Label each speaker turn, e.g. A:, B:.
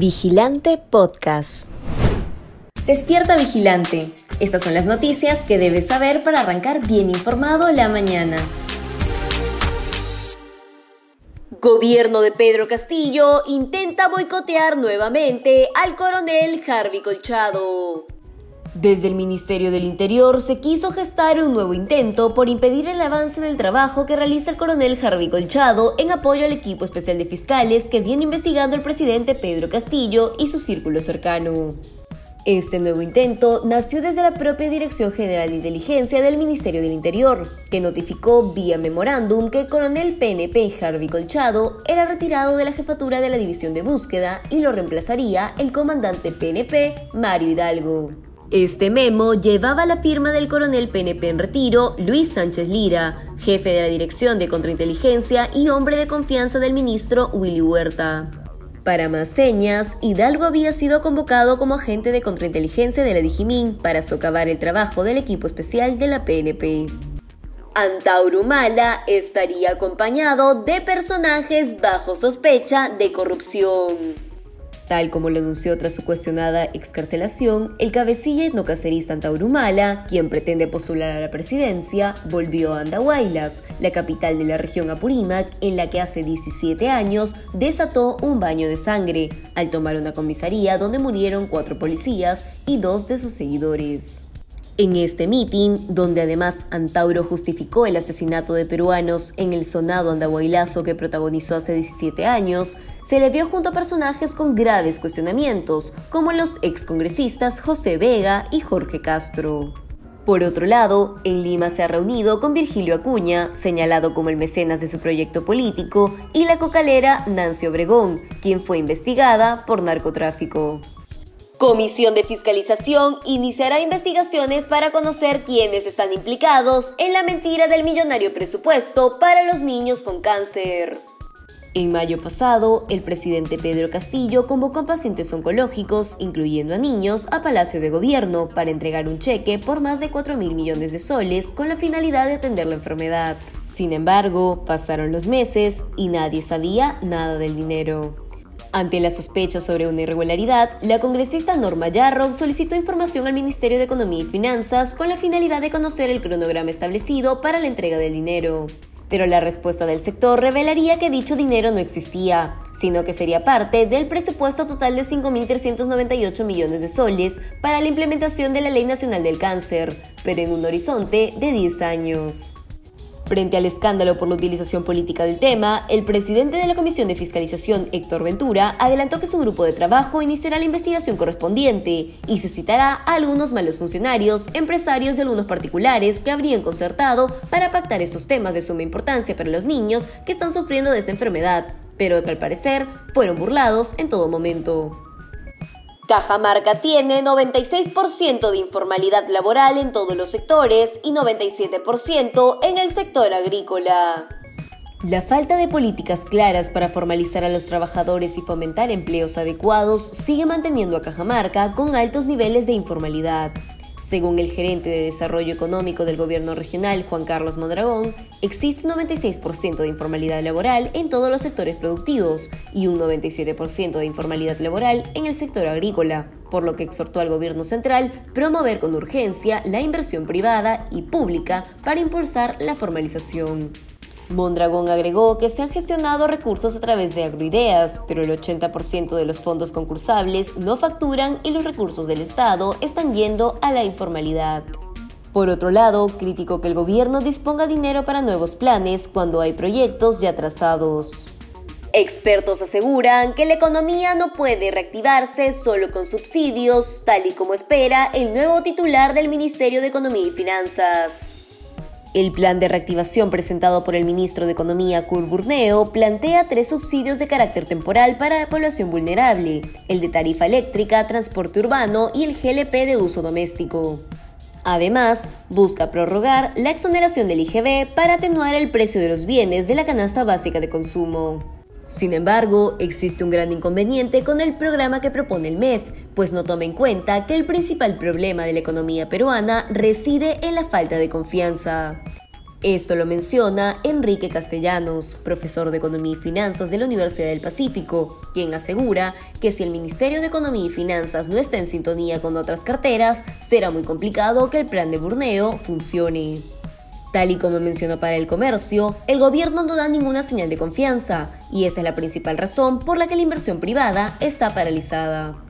A: Vigilante Podcast. Despierta Vigilante. Estas son las noticias que debes saber para arrancar bien informado la mañana.
B: Gobierno de Pedro Castillo intenta boicotear nuevamente al coronel Harvey Colchado.
A: Desde el Ministerio del Interior se quiso gestar un nuevo intento por impedir el avance del trabajo que realiza el coronel Harvey Colchado en apoyo al equipo especial de fiscales que viene investigando el presidente Pedro Castillo y su círculo cercano. Este nuevo intento nació desde la propia Dirección General de Inteligencia del Ministerio del Interior, que notificó vía memorándum que el coronel PNP Harvey Colchado era retirado de la jefatura de la División de Búsqueda y lo reemplazaría el comandante PNP Mario Hidalgo. Este memo llevaba la firma del coronel PNP en retiro, Luis Sánchez Lira, jefe de la Dirección de Contrainteligencia y hombre de confianza del ministro Willy Huerta. Para más señas, Hidalgo había sido convocado como agente de contrainteligencia de la Dijimín para socavar el trabajo del equipo especial de la PNP.
B: Antauro Mala estaría acompañado de personajes bajo sospecha de corrupción.
A: Tal como lo anunció tras su cuestionada excarcelación, el cabecilla etnocacerista Antaurumala, quien pretende postular a la presidencia, volvió a Andahuaylas, la capital de la región Apurímac, en la que hace 17 años desató un baño de sangre, al tomar una comisaría donde murieron cuatro policías y dos de sus seguidores. En este mitin, donde además Antauro justificó el asesinato de peruanos en el sonado andahuaylazo que protagonizó hace 17 años, se le vio junto a personajes con graves cuestionamientos, como los excongresistas José Vega y Jorge Castro. Por otro lado, en Lima se ha reunido con Virgilio Acuña, señalado como el mecenas de su proyecto político, y la cocalera Nancy Obregón, quien fue investigada por narcotráfico.
B: Comisión de Fiscalización iniciará investigaciones para conocer quiénes están implicados en la mentira del millonario presupuesto para los niños con cáncer.
A: En mayo pasado, el presidente Pedro Castillo convocó a pacientes oncológicos, incluyendo a niños, a Palacio de Gobierno para entregar un cheque por más de 4 mil millones de soles con la finalidad de atender la enfermedad. Sin embargo, pasaron los meses y nadie sabía nada del dinero. Ante la sospecha sobre una irregularidad, la congresista Norma Yarrow solicitó información al Ministerio de Economía y Finanzas con la finalidad de conocer el cronograma establecido para la entrega del dinero. Pero la respuesta del sector revelaría que dicho dinero no existía, sino que sería parte del presupuesto total de 5.398 millones de soles para la implementación de la Ley Nacional del Cáncer, pero en un horizonte de 10 años. Frente al escándalo por la utilización política del tema, el presidente de la Comisión de Fiscalización, Héctor Ventura, adelantó que su grupo de trabajo iniciará la investigación correspondiente y se citará a algunos malos funcionarios, empresarios y algunos particulares que habrían concertado para pactar estos temas de suma importancia para los niños que están sufriendo de esta enfermedad, pero que al parecer fueron burlados en todo momento.
B: Cajamarca tiene 96% de informalidad laboral en todos los sectores y 97% en el sector agrícola.
A: La falta de políticas claras para formalizar a los trabajadores y fomentar empleos adecuados sigue manteniendo a Cajamarca con altos niveles de informalidad. Según el gerente de Desarrollo Económico del Gobierno Regional, Juan Carlos Mondragón, existe un 96% de informalidad laboral en todos los sectores productivos y un 97% de informalidad laboral en el sector agrícola, por lo que exhortó al Gobierno Central promover con urgencia la inversión privada y pública para impulsar la formalización. Mondragón agregó que se han gestionado recursos a través de agroideas, pero el 80% de los fondos concursables no facturan y los recursos del Estado están yendo a la informalidad. Por otro lado, criticó que el gobierno disponga dinero para nuevos planes cuando hay proyectos ya trazados.
B: Expertos aseguran que la economía no puede reactivarse solo con subsidios, tal y como espera el nuevo titular del Ministerio de Economía y Finanzas.
A: El plan de reactivación presentado por el ministro de Economía, Kurt Burneo, plantea tres subsidios de carácter temporal para la población vulnerable, el de tarifa eléctrica, transporte urbano y el GLP de uso doméstico. Además, busca prorrogar la exoneración del IGB para atenuar el precio de los bienes de la canasta básica de consumo. Sin embargo, existe un gran inconveniente con el programa que propone el MEF, pues no toma en cuenta que el principal problema de la economía peruana reside en la falta de confianza. Esto lo menciona Enrique Castellanos, profesor de Economía y Finanzas de la Universidad del Pacífico, quien asegura que si el Ministerio de Economía y Finanzas no está en sintonía con otras carteras, será muy complicado que el plan de burneo funcione. Tal y como mencionó para el comercio, el gobierno no da ninguna señal de confianza, y esa es la principal razón por la que la inversión privada está paralizada.